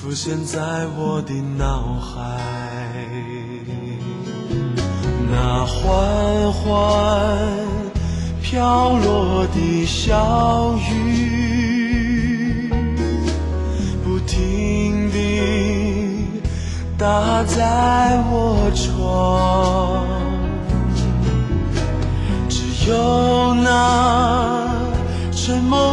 浮现在我的脑海。那缓缓飘落的小雨，不停地打在我窗，只有那沉默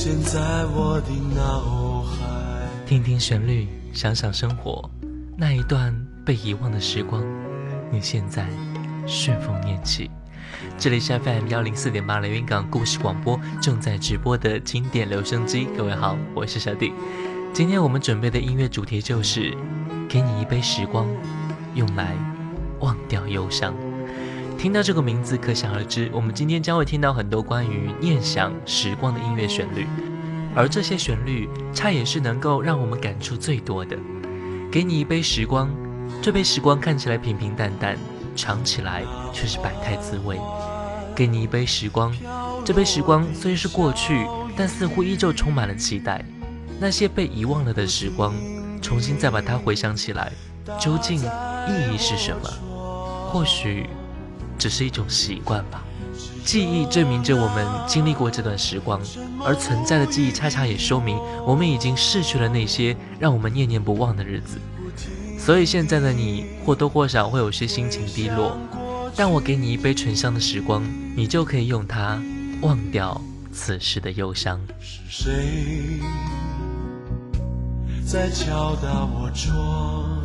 现在我的脑海。听听旋律，想想生活，那一段被遗忘的时光，你现在顺风念起。这里是 FM 幺零四点八连云港故事广播正在直播的经典留声机。各位好，我是小弟。今天我们准备的音乐主题就是给你一杯时光，用来忘掉忧伤。听到这个名字，可想而知，我们今天将会听到很多关于念想时光的音乐旋律，而这些旋律，它也是能够让我们感触最多的。给你一杯时光，这杯时光看起来平平淡淡，尝起来却是百态滋味。给你一杯时光，这杯时光虽是过去，但似乎依旧充满了期待。那些被遗忘了的时光，重新再把它回想起来，究竟意义是什么？或许只是一种习惯吧。记忆证明着我们经历过这段时光，而存在的记忆恰恰也说明我们已经逝去了那些让我们念念不忘的日子。所以现在的你或多或少会有些心情低落，但我给你一杯醇香的时光，你就可以用它忘掉此时的忧伤。是谁在敲打我窗？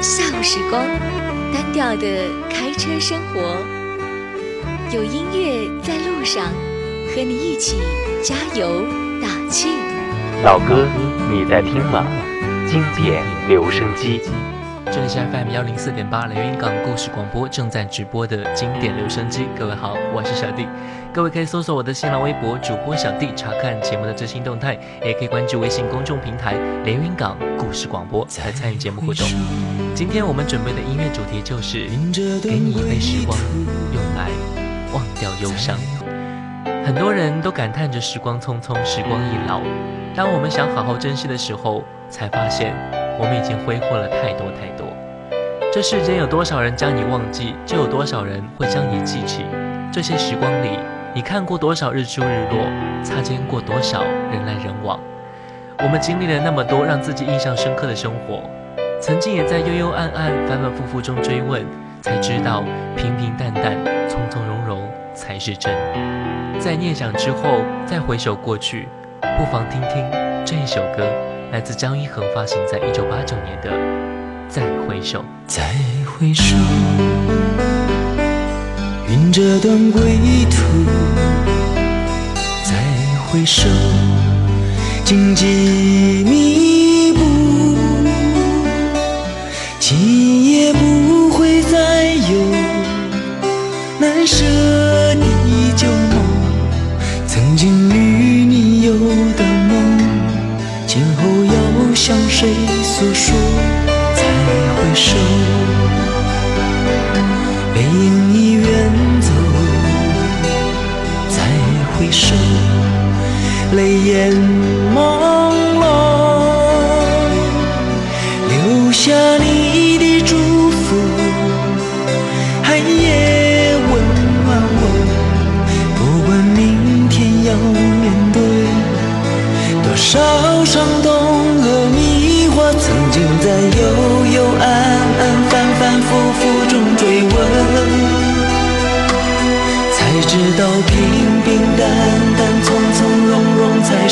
下午时光，单调的开车生活，有音乐在路上，和你一起加油打气。老哥，你在听吗？经典留声机。这里是 FM 幺零四点八连云港故事广播正在直播的经典留声机。各位好，我是小弟。各位可以搜索我的新浪微博主播小弟，查看节目的最新动态，也可以关注微信公众平台连云港故事广播来参与节目互动。今天我们准备的音乐主题就是给你一杯时光，用来忘掉忧伤。很多人都感叹着时光匆匆，时光易老。当我们想好好珍惜的时候，才发现。我们已经挥霍了太多太多。这世间有多少人将你忘记，就有多少人会将你记起。这些时光里，你看过多少日出日落，擦肩过多少人来人往。我们经历了那么多让自己印象深刻的生活，曾经也在幽幽暗暗、反反复复中追问，才知道平平淡淡、从从容容才是真。在念想之后，再回首过去，不妨听听这一首歌。来自张一恒发行在一九八九年的《再回首》。再回首，云遮断归途。再回首，荆棘密布。今夜不会再有难舍的旧梦，曾经与你有的梦，今后要。向谁诉说？泪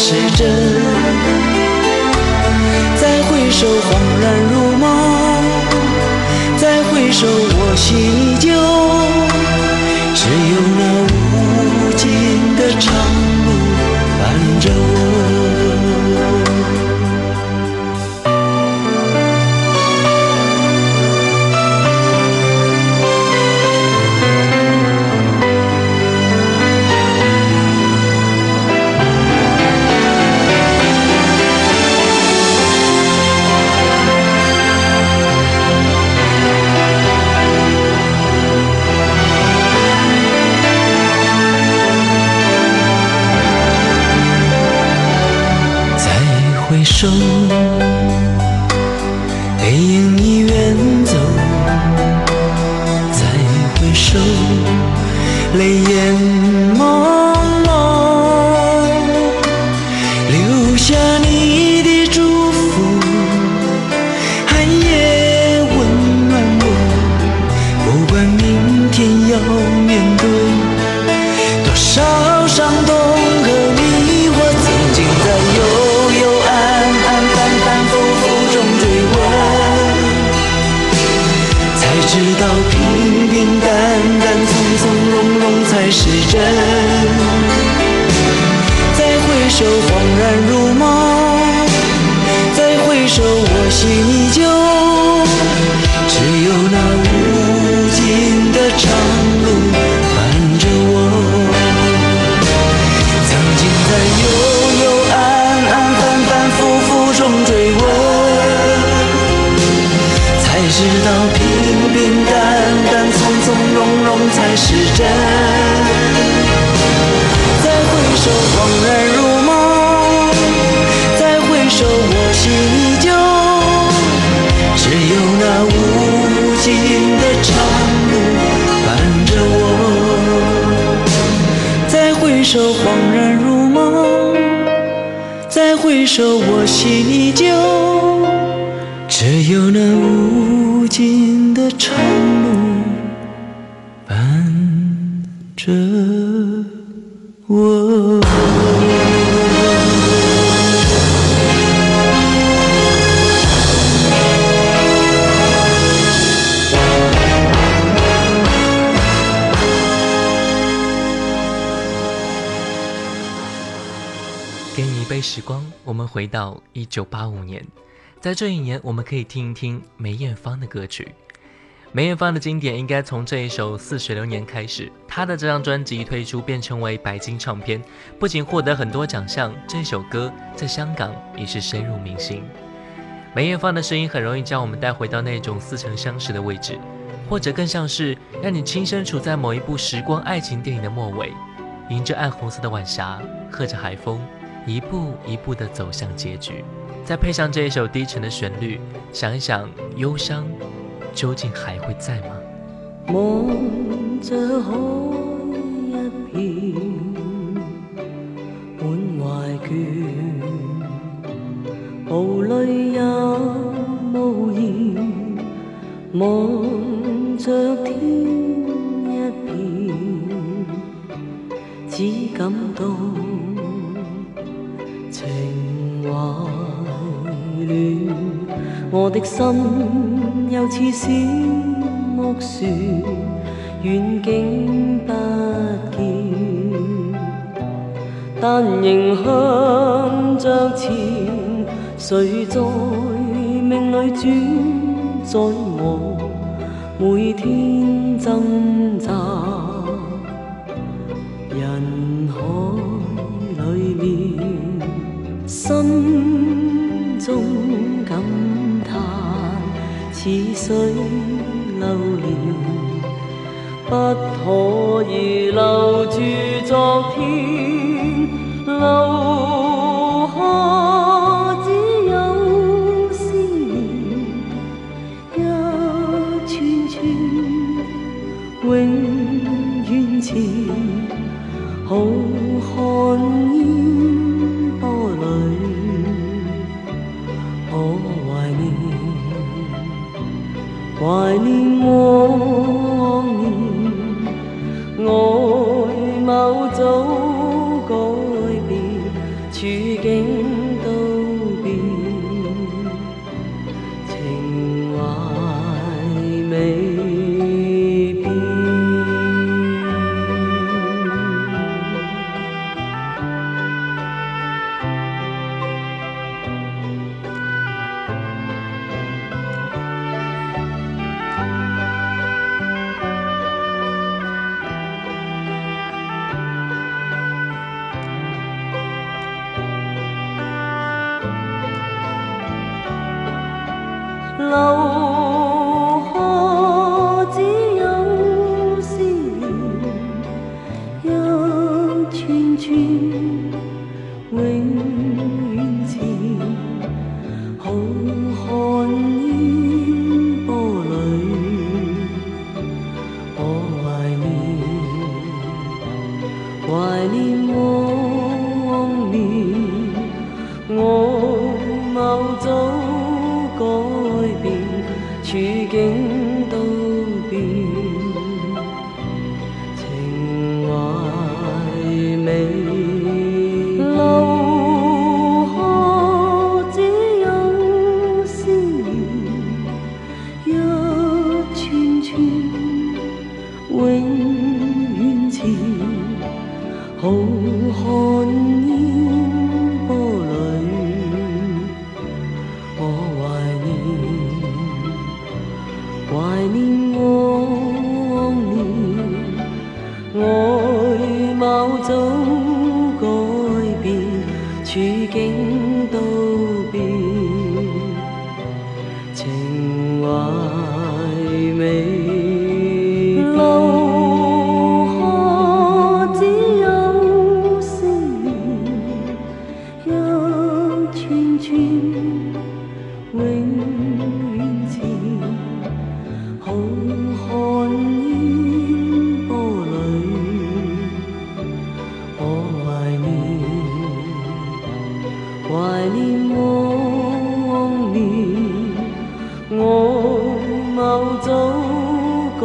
是真。再回首，恍然如梦；再回首，我心依旧。一，九八五年。在这一年，我们可以听一听梅艳芳的歌曲。梅艳芳的经典应该从这一首《似水流年》开始。她的这张专辑推出便成为白金唱片，不仅获得很多奖项，这首歌在香港也是深入民心。梅艳芳的声音很容易将我们带回到那种似曾相识的位置，或者更像是让你亲身处在某一部时光爱情电影的末尾，迎着暗红色的晚霞，喝着海风，一步一步地走向结局。再配上这一首低沉的旋律，想一想忧伤。究竟还会在吗？望着海一片，满怀倦，无泪也无言。望着天一片，只感到我的心又似小木船，远景不见，但仍向着前。谁在命里转？在我每天挣扎水流年，不可以留住昨天，怀念往年，我某早改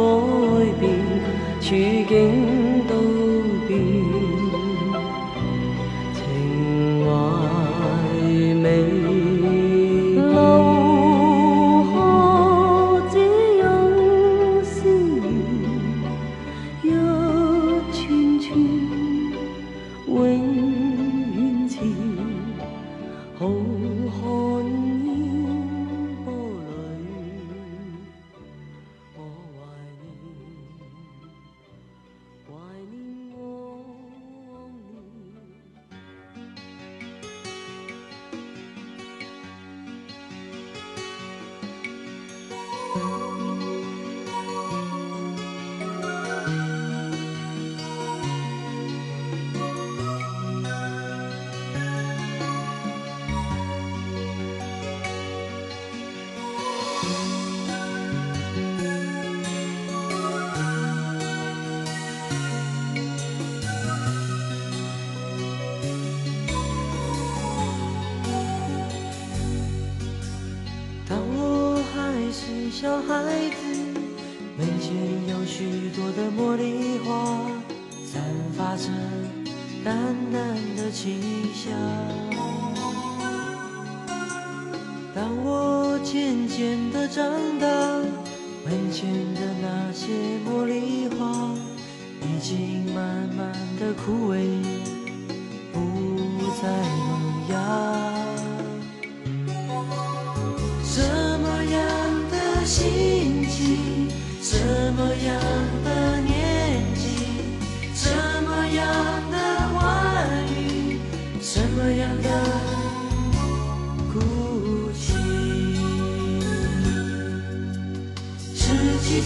变，处境发着淡淡的清香。当我渐渐的长大，门前的那些茉莉花已经慢慢的枯萎，不再萌芽。什么样的心情，什么样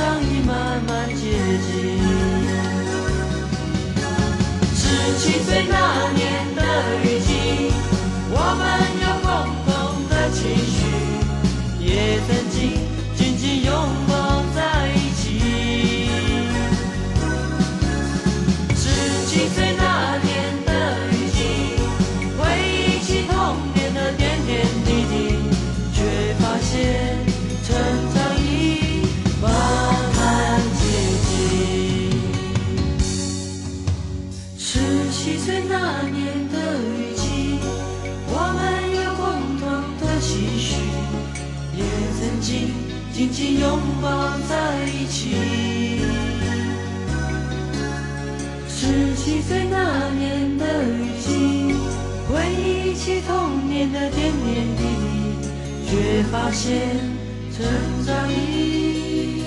成长已慢慢接近。十七岁那年的雨季，我们有共同的期许，也曾经紧紧拥年的点点滴滴，却发现成长已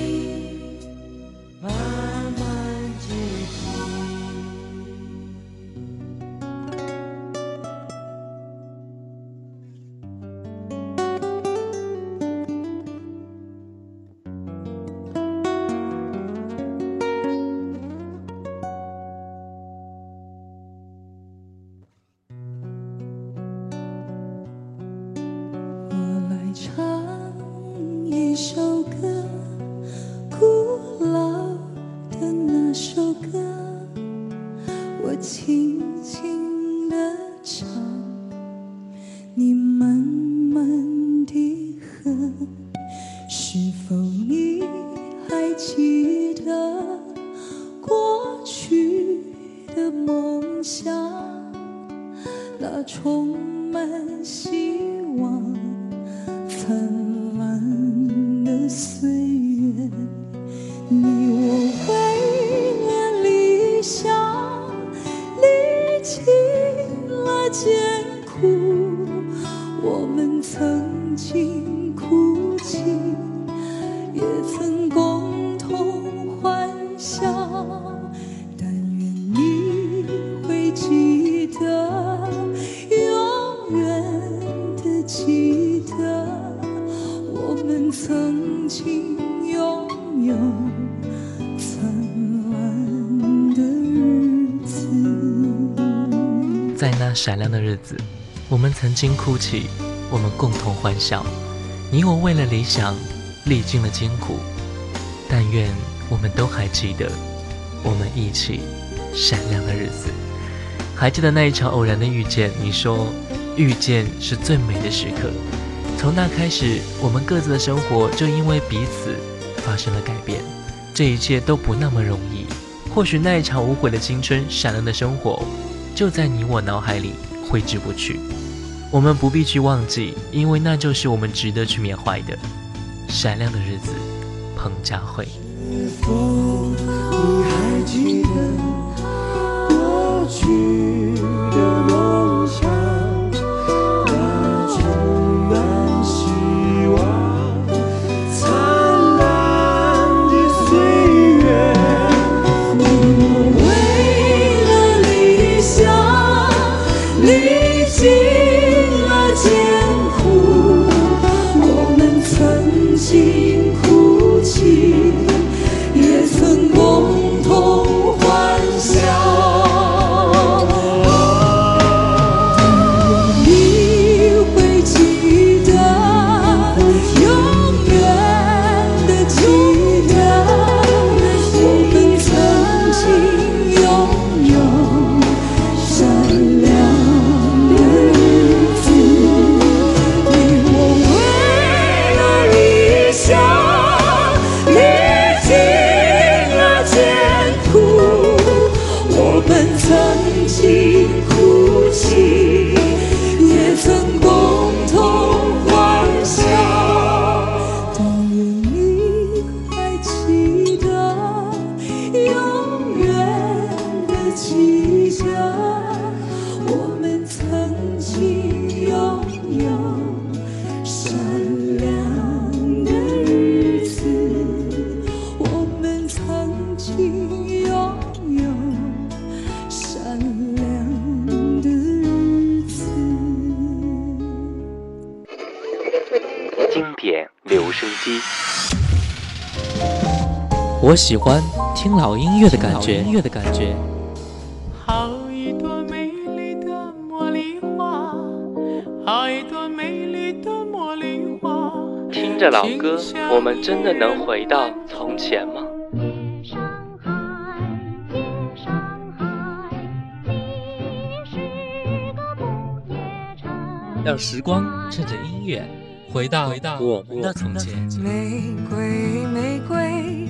在那闪亮的日子，我们曾经哭泣，我们共同欢笑。你我为了理想，历经了艰苦。但愿我们都还记得，我们一起闪亮的日子。还记得那一场偶然的遇见？你说，遇见是最美的时刻。从那开始，我们各自的生活就因为彼此发生了改变。这一切都不那么容易。或许那一场无悔的青春，闪亮的生活。就在你我脑海里挥之不去，我们不必去忘记，因为那就是我们值得去缅怀的闪亮的日子。彭佳慧。喜欢听老音乐的感觉。音乐的感觉。好一朵美丽的茉莉花，好一朵美丽的茉莉花。听着老歌，我们真的能回到从前吗？让时光趁着音乐回到我们的从前。玫瑰，玫瑰。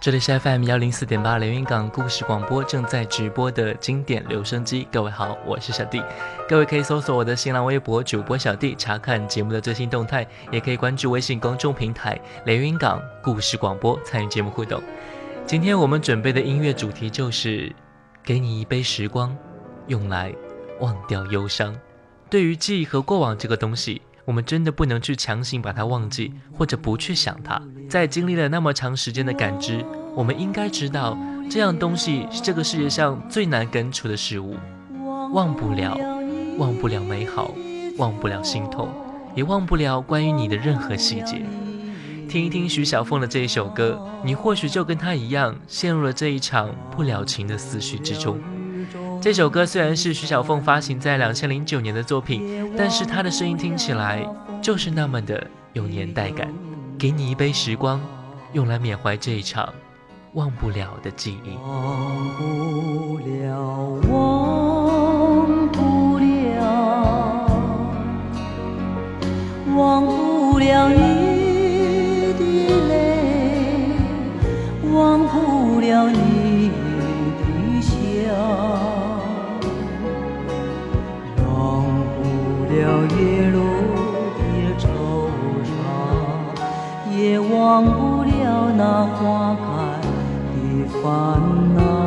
这里是 FM 幺零四点八连云港故事广播正在直播的经典留声机。各位好，我是小弟。各位可以搜索我的新浪微博主播小弟，查看节目的最新动态，也可以关注微信公众平台连云港故事广播，参与节目互动。今天我们准备的音乐主题就是给你一杯时光，用来忘掉忧伤。对于记忆和过往这个东西。我们真的不能去强行把它忘记，或者不去想它。在经历了那么长时间的感知，我们应该知道，这样东西是这个世界上最难根除的事物。忘不了，忘不了美好，忘不了心痛，也忘不了关于你的任何细节。听一听徐小凤的这一首歌，你或许就跟她一样，陷入了这一场不了情的思绪之中。这首歌虽然是徐小凤发行在两千零九年的作品，但是她的声音听起来就是那么的有年代感。给你一杯时光，用来缅怀这一场忘不了的记忆。忘不了，忘不了，忘不了你的泪，忘不了你的笑，忘不了夜忘不了那花开的烦恼。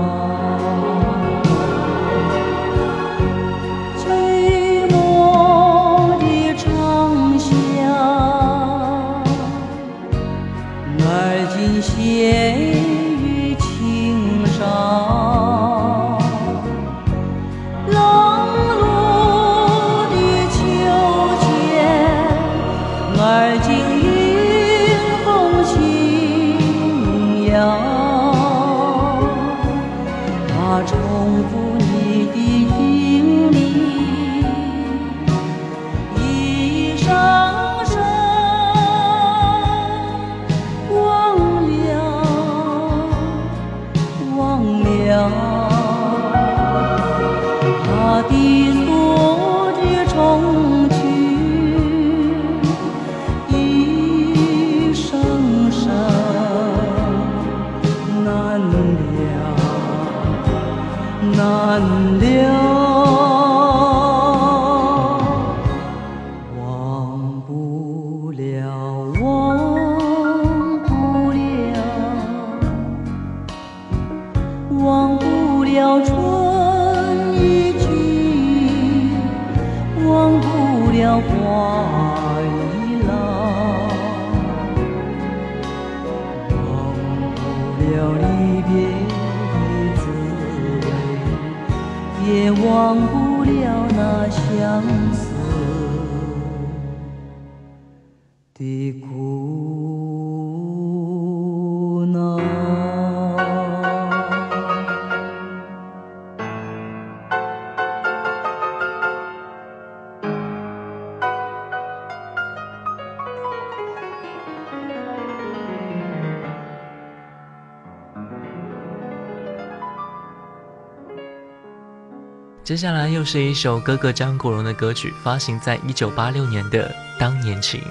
接下来又是一首哥哥张国荣的歌曲，发行在一九八六年的《当年情》。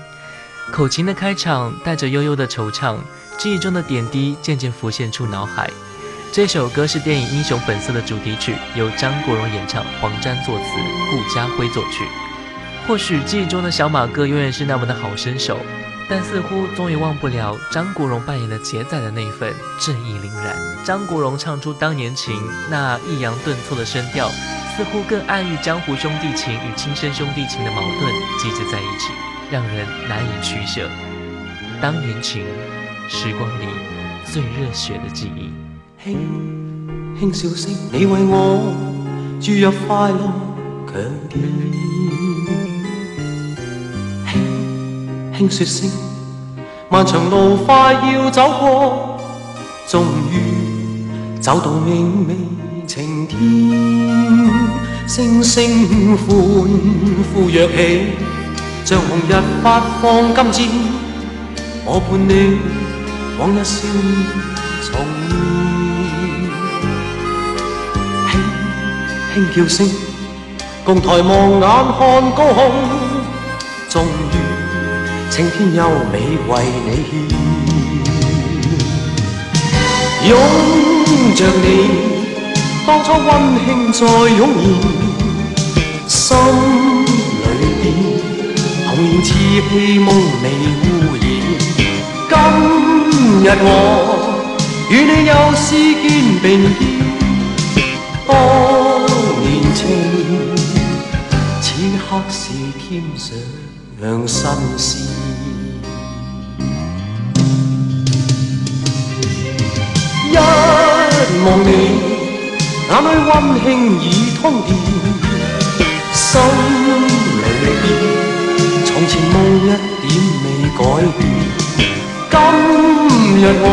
口琴的开场带着悠悠的惆怅，记忆中的点滴渐渐浮现出脑海。这首歌是电影《英雄本色》的主题曲，由张国荣演唱，黄沾作词，顾嘉辉作曲。或许记忆中的小马哥永远是那么的好身手，但似乎总也忘不了张国荣扮演的杰仔的那份正义凛然。张国荣唱出《当年情》，那抑扬顿挫的声调，似乎更暗喻江湖兄弟情与亲生兄弟情的矛盾集结在一起，让人难以取舍。当年情，时光里最热血的记忆。輕輕笑聲，你為我注入快樂強健。听说声，漫長路快要走過，終於走到明媚晴天。星星歡呼跃起，像紅日发放金箭，我伴你往日笑面重現。輕輕叫聲，共抬望眼看高空，終於青天優美為你獻。擁着你，當初溫馨再湧現，心裏邊童年稚氣夢未污染。今日我與你又是肩並肩。当年情，此刻是添上两心事。一望你，眼里温馨已通电，心里边，从前梦一点未改变。今日我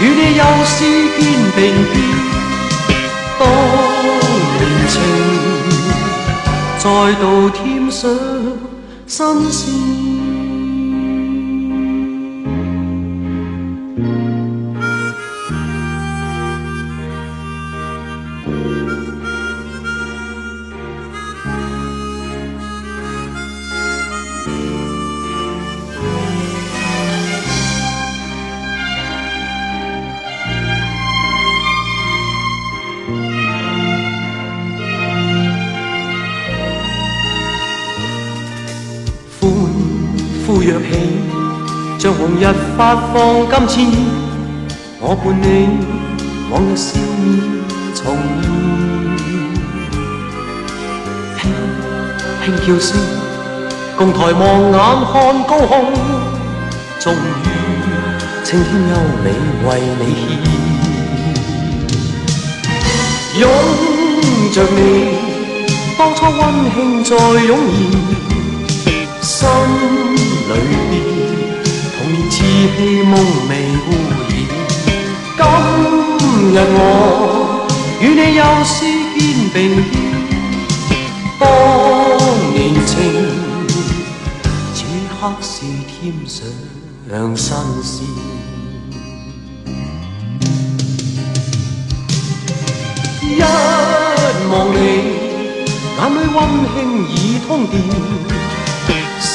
与你又是肩并肩。当年情，再度添上新鮮。若起，像红日发放金箭，我伴你往日笑面重现。轻轻叫声，共抬望眼看高空，终于青天优美为你献，拥着你，当初温馨再涌现，心里边童年稚气梦未污染。今日我与你又是肩并肩，当年情，此刻是添上新鲜。一望你，眼里温馨已通电，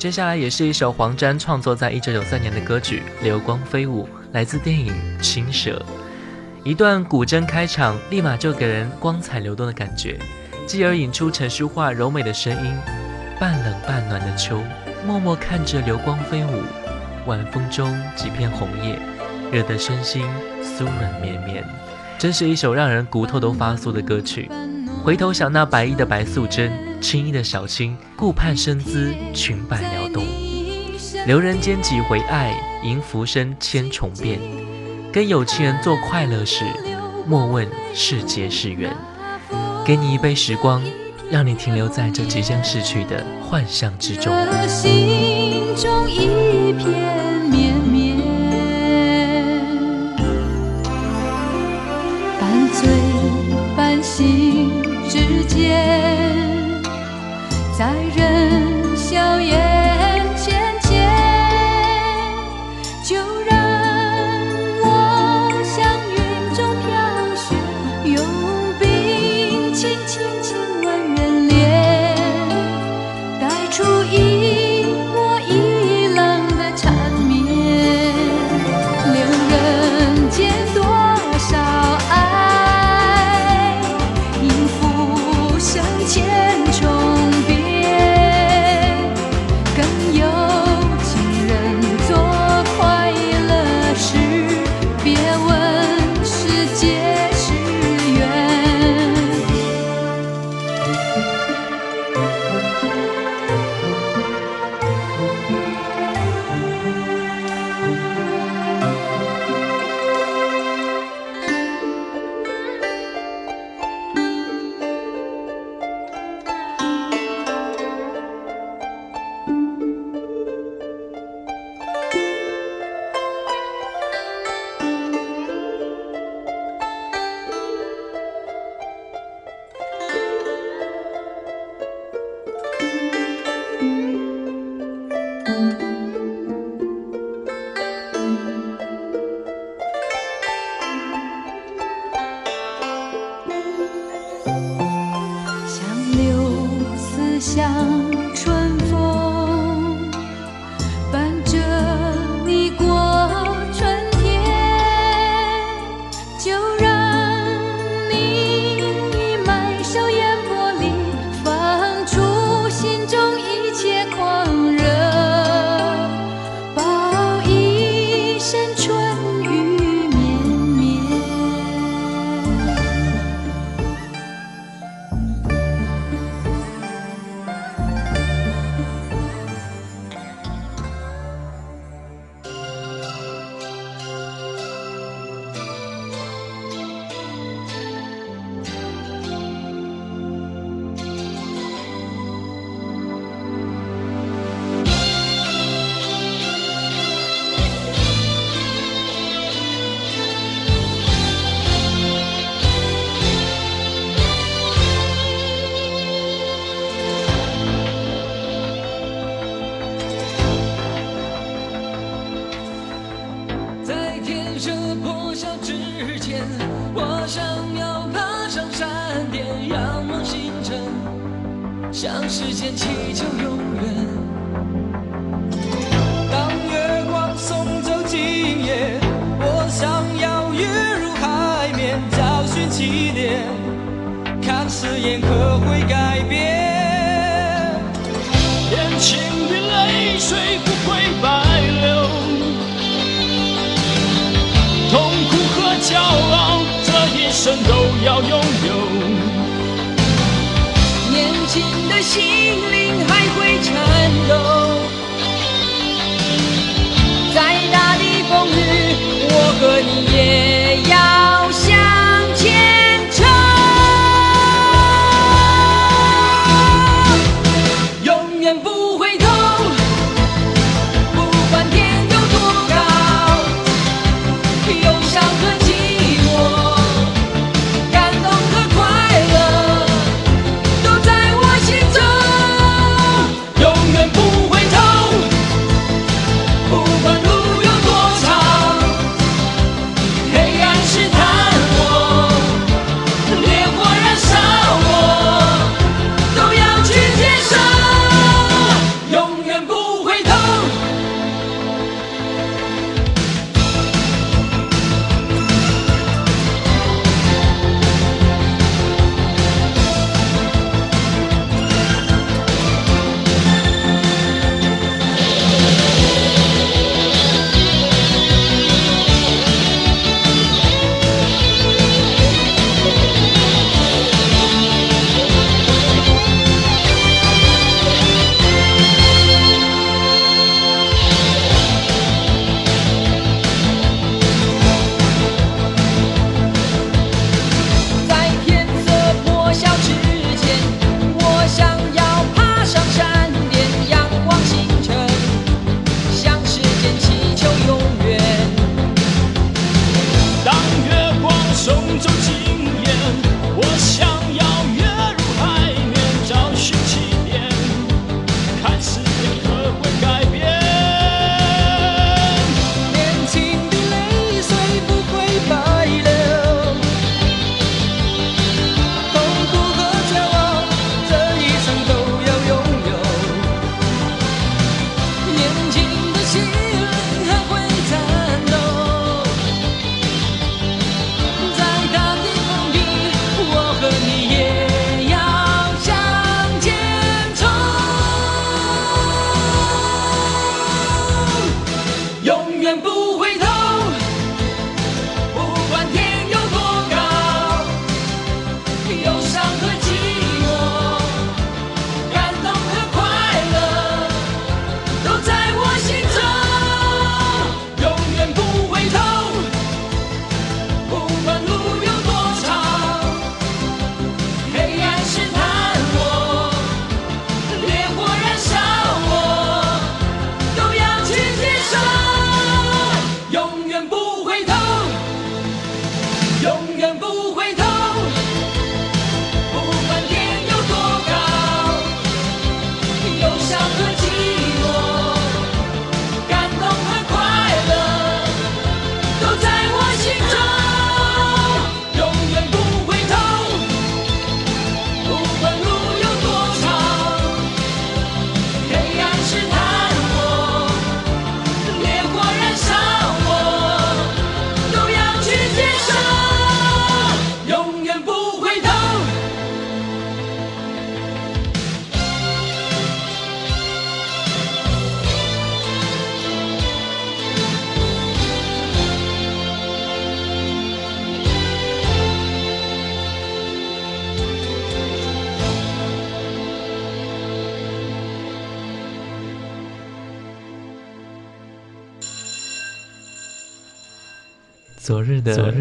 接下来也是一首黄沾创作在一九九三年的歌曲《流光飞舞》，来自电影《青蛇》。一段古筝开场，立马就给人光彩流动的感觉，继而引出陈淑桦柔美的声音。半冷半暖的秋，默默看着流光飞舞，晚风中几片红叶，惹得身心酥软绵绵，真是一首让人骨头都发酥的歌曲。回头想那白衣的白素贞，青衣的小青，顾盼生姿，裙摆撩动。留人间几回爱，迎浮生千重变。跟有情人做快乐事，莫问是劫是缘。给你一杯时光，让你停留在这即将逝去的幻象之中。心中一片一生都要拥有，年轻的心灵还会颤抖。再大的风雨，我和你。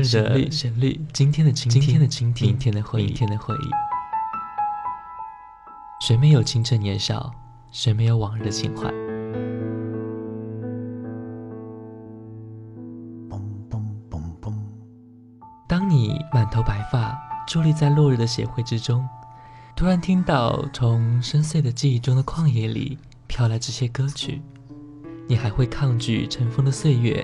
旋律旋律，今天的倾听，今天的倾听，明天的回忆，明天的回忆。谁没有青春年少？谁没有往日的情怀？嘣嘣嘣嘣！当你满头白发，伫立在落日的协会之中，突然听到从深邃的记忆中的旷野里飘来这些歌曲，你还会抗拒尘封的岁月？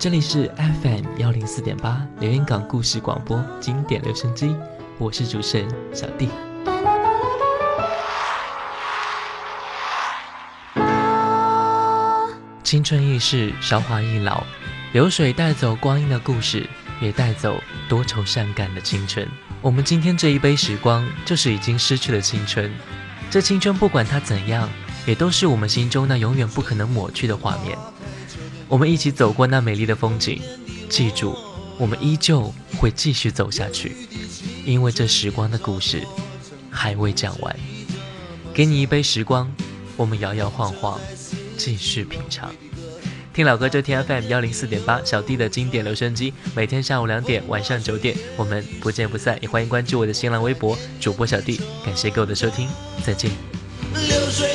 这里是 FM 幺零四点八连云港故事广播经典留声机，我是主持人小弟。青春易逝，韶华易老，流水带走光阴的故事，也带走多愁善感的青春。我们今天这一杯时光，就是已经失去了青春。这青春不管它怎样，也都是我们心中那永远不可能抹去的画面。我们一起走过那美丽的风景，记住，我们依旧会继续走下去，因为这时光的故事还未讲完。给你一杯时光，我们摇摇晃晃，继续品尝。听老歌就听 FM 幺零四点八，小弟的经典留声机，每天下午两点，晚上九点，我们不见不散。也欢迎关注我的新浪微博主播小弟，感谢各位的收听，再见。流水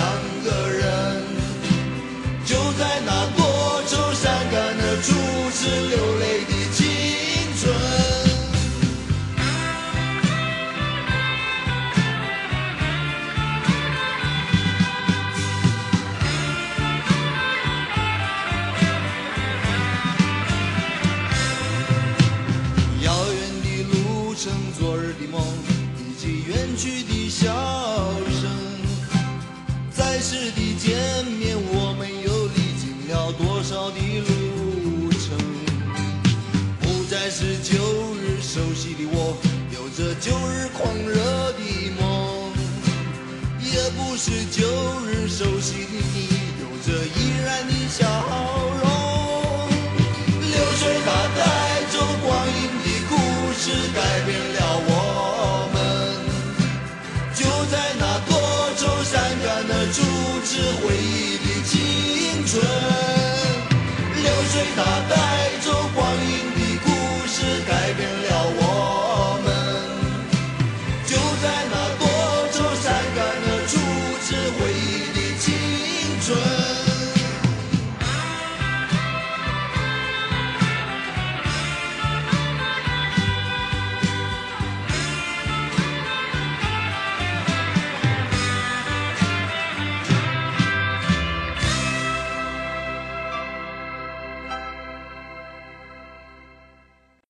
阻止流泪的。